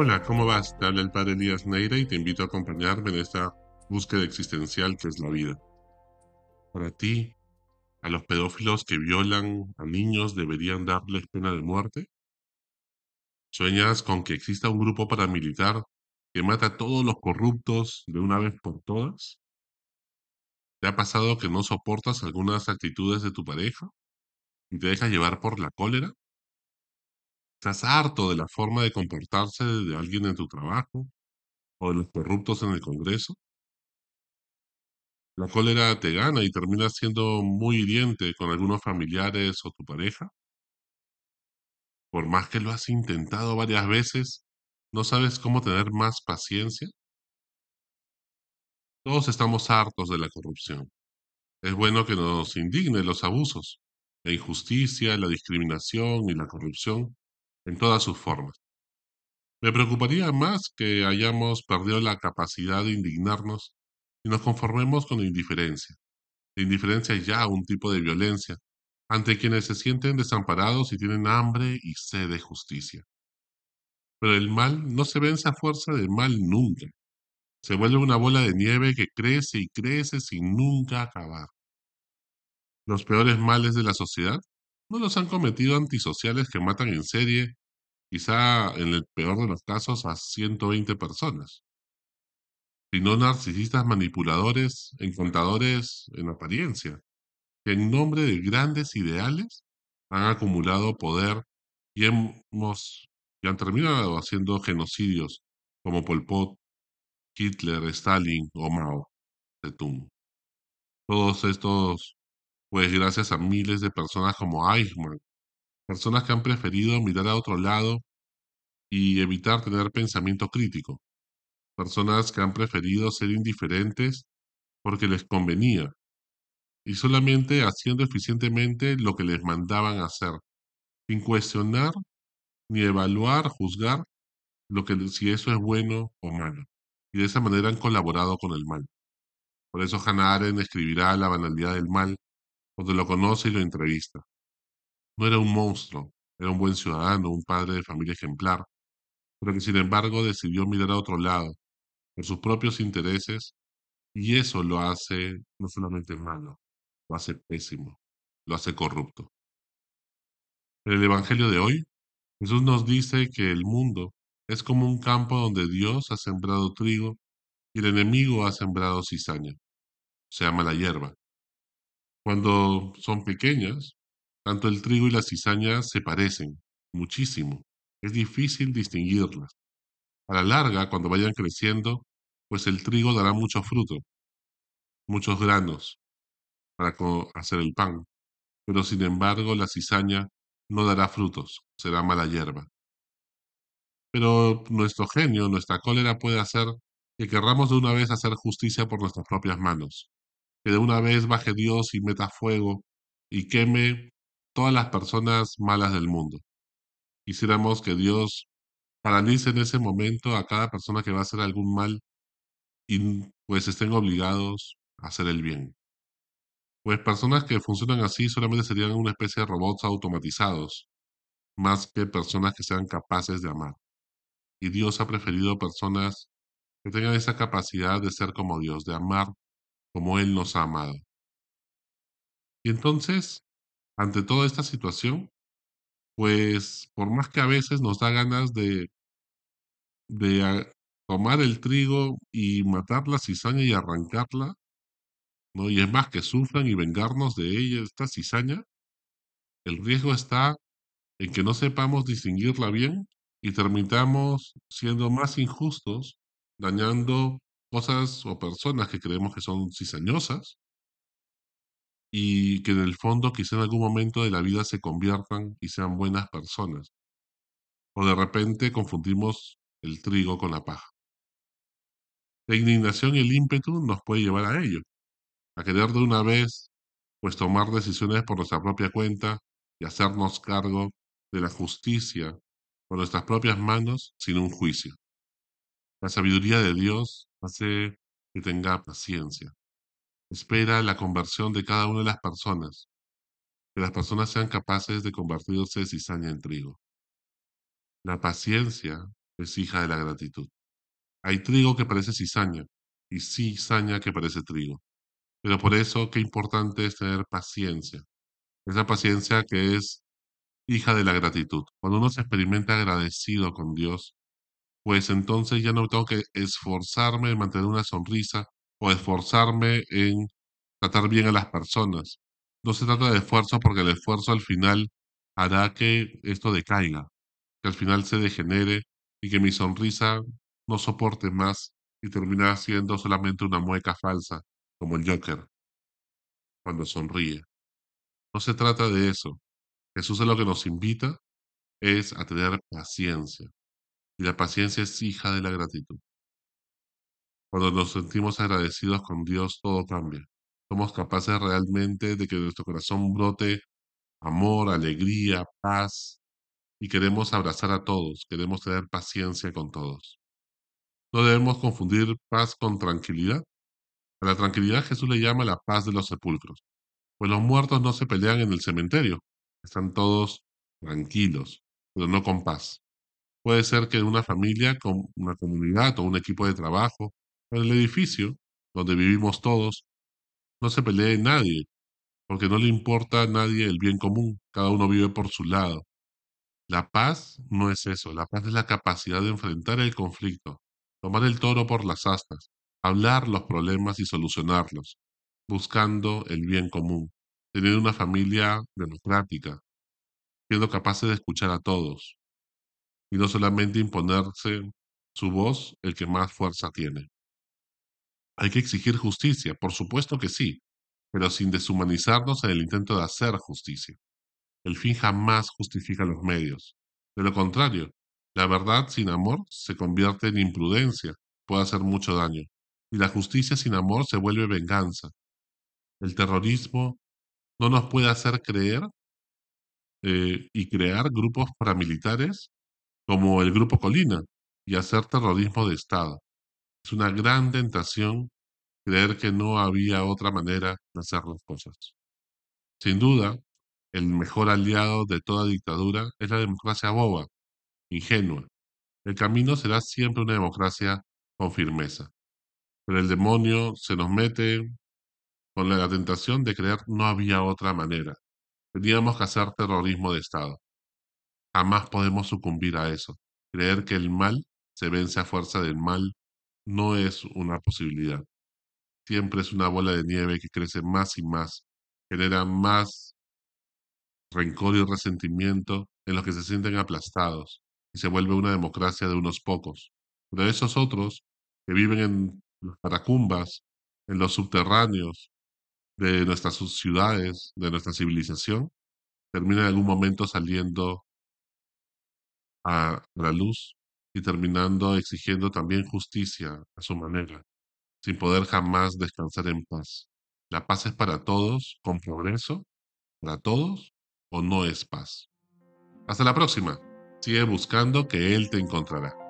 Hola, ¿cómo vas? Te habla el padre Elías Neira y te invito a acompañarme en esta búsqueda existencial que es la vida. Para ti, ¿a los pedófilos que violan a niños deberían darles pena de muerte? ¿Sueñas con que exista un grupo paramilitar que mata a todos los corruptos de una vez por todas? ¿Te ha pasado que no soportas algunas actitudes de tu pareja y te dejas llevar por la cólera? ¿Estás harto de la forma de comportarse de alguien en tu trabajo o de los corruptos en el Congreso? La cólera te gana y terminas siendo muy hiriente con algunos familiares o tu pareja. Por más que lo has intentado varias veces, ¿no sabes cómo tener más paciencia? Todos estamos hartos de la corrupción. Es bueno que nos indigne los abusos, la injusticia, la discriminación y la corrupción en todas sus formas. Me preocuparía más que hayamos perdido la capacidad de indignarnos y nos conformemos con la indiferencia. La indiferencia es ya un tipo de violencia ante quienes se sienten desamparados y tienen hambre y sed de justicia. Pero el mal no se vence a fuerza de mal nunca. Se vuelve una bola de nieve que crece y crece sin nunca acabar. Los peores males de la sociedad no los han cometido antisociales que matan en serie, quizá en el peor de los casos a 120 personas, sino narcisistas manipuladores, encantadores en apariencia, que en nombre de grandes ideales han acumulado poder y hemos han terminado haciendo genocidios como Pol Pot, Hitler, Stalin o Mao Zedong. Todos estos, pues gracias a miles de personas como Eichmann, personas que han preferido mirar a otro lado y evitar tener pensamiento crítico, personas que han preferido ser indiferentes porque les convenía y solamente haciendo eficientemente lo que les mandaban hacer, sin cuestionar ni evaluar, juzgar lo que si eso es bueno o malo. Y de esa manera han colaborado con el mal. Por eso Hannah Arendt escribirá La banalidad del mal, donde lo conoce y lo entrevista. No era un monstruo, era un buen ciudadano, un padre de familia ejemplar, pero que sin embargo decidió mirar a otro lado, por sus propios intereses, y eso lo hace no solamente malo, lo hace pésimo, lo hace corrupto. En el Evangelio de hoy, Jesús nos dice que el mundo es como un campo donde Dios ha sembrado trigo y el enemigo ha sembrado cizaña, se llama la hierba. Cuando son pequeñas, tanto el trigo y la cizaña se parecen muchísimo, es difícil distinguirlas. A la larga, cuando vayan creciendo, pues el trigo dará mucho fruto, muchos granos para hacer el pan, pero sin embargo la cizaña no dará frutos, será mala hierba. Pero nuestro genio, nuestra cólera puede hacer que querramos de una vez hacer justicia por nuestras propias manos, que de una vez baje Dios y meta fuego y queme todas las personas malas del mundo. Quisiéramos que Dios paralice en ese momento a cada persona que va a hacer algún mal y pues estén obligados a hacer el bien. Pues personas que funcionan así solamente serían una especie de robots automatizados, más que personas que sean capaces de amar. Y Dios ha preferido personas que tengan esa capacidad de ser como Dios, de amar como Él nos ha amado. Y entonces, ante toda esta situación, pues por más que a veces nos da ganas de, de tomar el trigo y matar la cizaña y arrancarla, ¿no? Y es más que sufran y vengarnos de ella, esta cizaña, el riesgo está en que no sepamos distinguirla bien y terminamos siendo más injustos, dañando cosas o personas que creemos que son cizañosas y que en el fondo quizá en algún momento de la vida se conviertan y sean buenas personas. O de repente confundimos el trigo con la paja. La indignación y el ímpetu nos puede llevar a ello, a querer de una vez, pues tomar decisiones por nuestra propia cuenta y hacernos cargo de la justicia con nuestras propias manos sin un juicio. La sabiduría de Dios hace que tenga paciencia, espera la conversión de cada una de las personas, que las personas sean capaces de convertirse de cizaña en trigo. La paciencia es hija de la gratitud. Hay trigo que parece cizaña y cizaña que parece trigo. Pero por eso, qué importante es tener paciencia. Esa paciencia que es hija de la gratitud. Cuando uno se experimenta agradecido con Dios, pues entonces ya no tengo que esforzarme en mantener una sonrisa o esforzarme en tratar bien a las personas. No se trata de esfuerzo porque el esfuerzo al final hará que esto decaiga, que al final se degenere y que mi sonrisa no soporte más y termine siendo solamente una mueca falsa, como el Joker, cuando sonríe. No se trata de eso. Jesús es lo que nos invita es a tener paciencia. Y la paciencia es hija de la gratitud. Cuando nos sentimos agradecidos con Dios, todo cambia. Somos capaces realmente de que nuestro corazón brote amor, alegría, paz, y queremos abrazar a todos, queremos tener paciencia con todos. No debemos confundir paz con tranquilidad. A la tranquilidad Jesús le llama la paz de los sepulcros, pues los muertos no se pelean en el cementerio, están todos tranquilos, pero no con paz. Puede ser que una familia, una comunidad o un equipo de trabajo, en el edificio donde vivimos todos, no se pelee nadie, porque no le importa a nadie el bien común, cada uno vive por su lado. La paz no es eso, la paz es la capacidad de enfrentar el conflicto, tomar el toro por las astas, hablar los problemas y solucionarlos, buscando el bien común, tener una familia democrática, siendo capaces de escuchar a todos, y no solamente imponerse su voz el que más fuerza tiene. Hay que exigir justicia, por supuesto que sí, pero sin deshumanizarnos en el intento de hacer justicia. El fin jamás justifica los medios. De lo contrario, la verdad sin amor se convierte en imprudencia, puede hacer mucho daño, y la justicia sin amor se vuelve venganza. El terrorismo no nos puede hacer creer eh, y crear grupos paramilitares como el Grupo Colina y hacer terrorismo de Estado. Es una gran tentación creer que no había otra manera de hacer las cosas. Sin duda, el mejor aliado de toda dictadura es la democracia boba, ingenua. El camino será siempre una democracia con firmeza. Pero el demonio se nos mete con la tentación de creer no había otra manera. Teníamos que hacer terrorismo de Estado. Jamás podemos sucumbir a eso. Creer que el mal se vence a fuerza del mal no es una posibilidad. Siempre es una bola de nieve que crece más y más, genera más rencor y resentimiento en los que se sienten aplastados y se vuelve una democracia de unos pocos. Pero esos otros que viven en las paracumbas, en los subterráneos de nuestras ciudades, de nuestra civilización, terminan en algún momento saliendo a la luz y terminando exigiendo también justicia a su manera, sin poder jamás descansar en paz. La paz es para todos, con progreso, para todos, o no es paz. Hasta la próxima. Sigue buscando que Él te encontrará.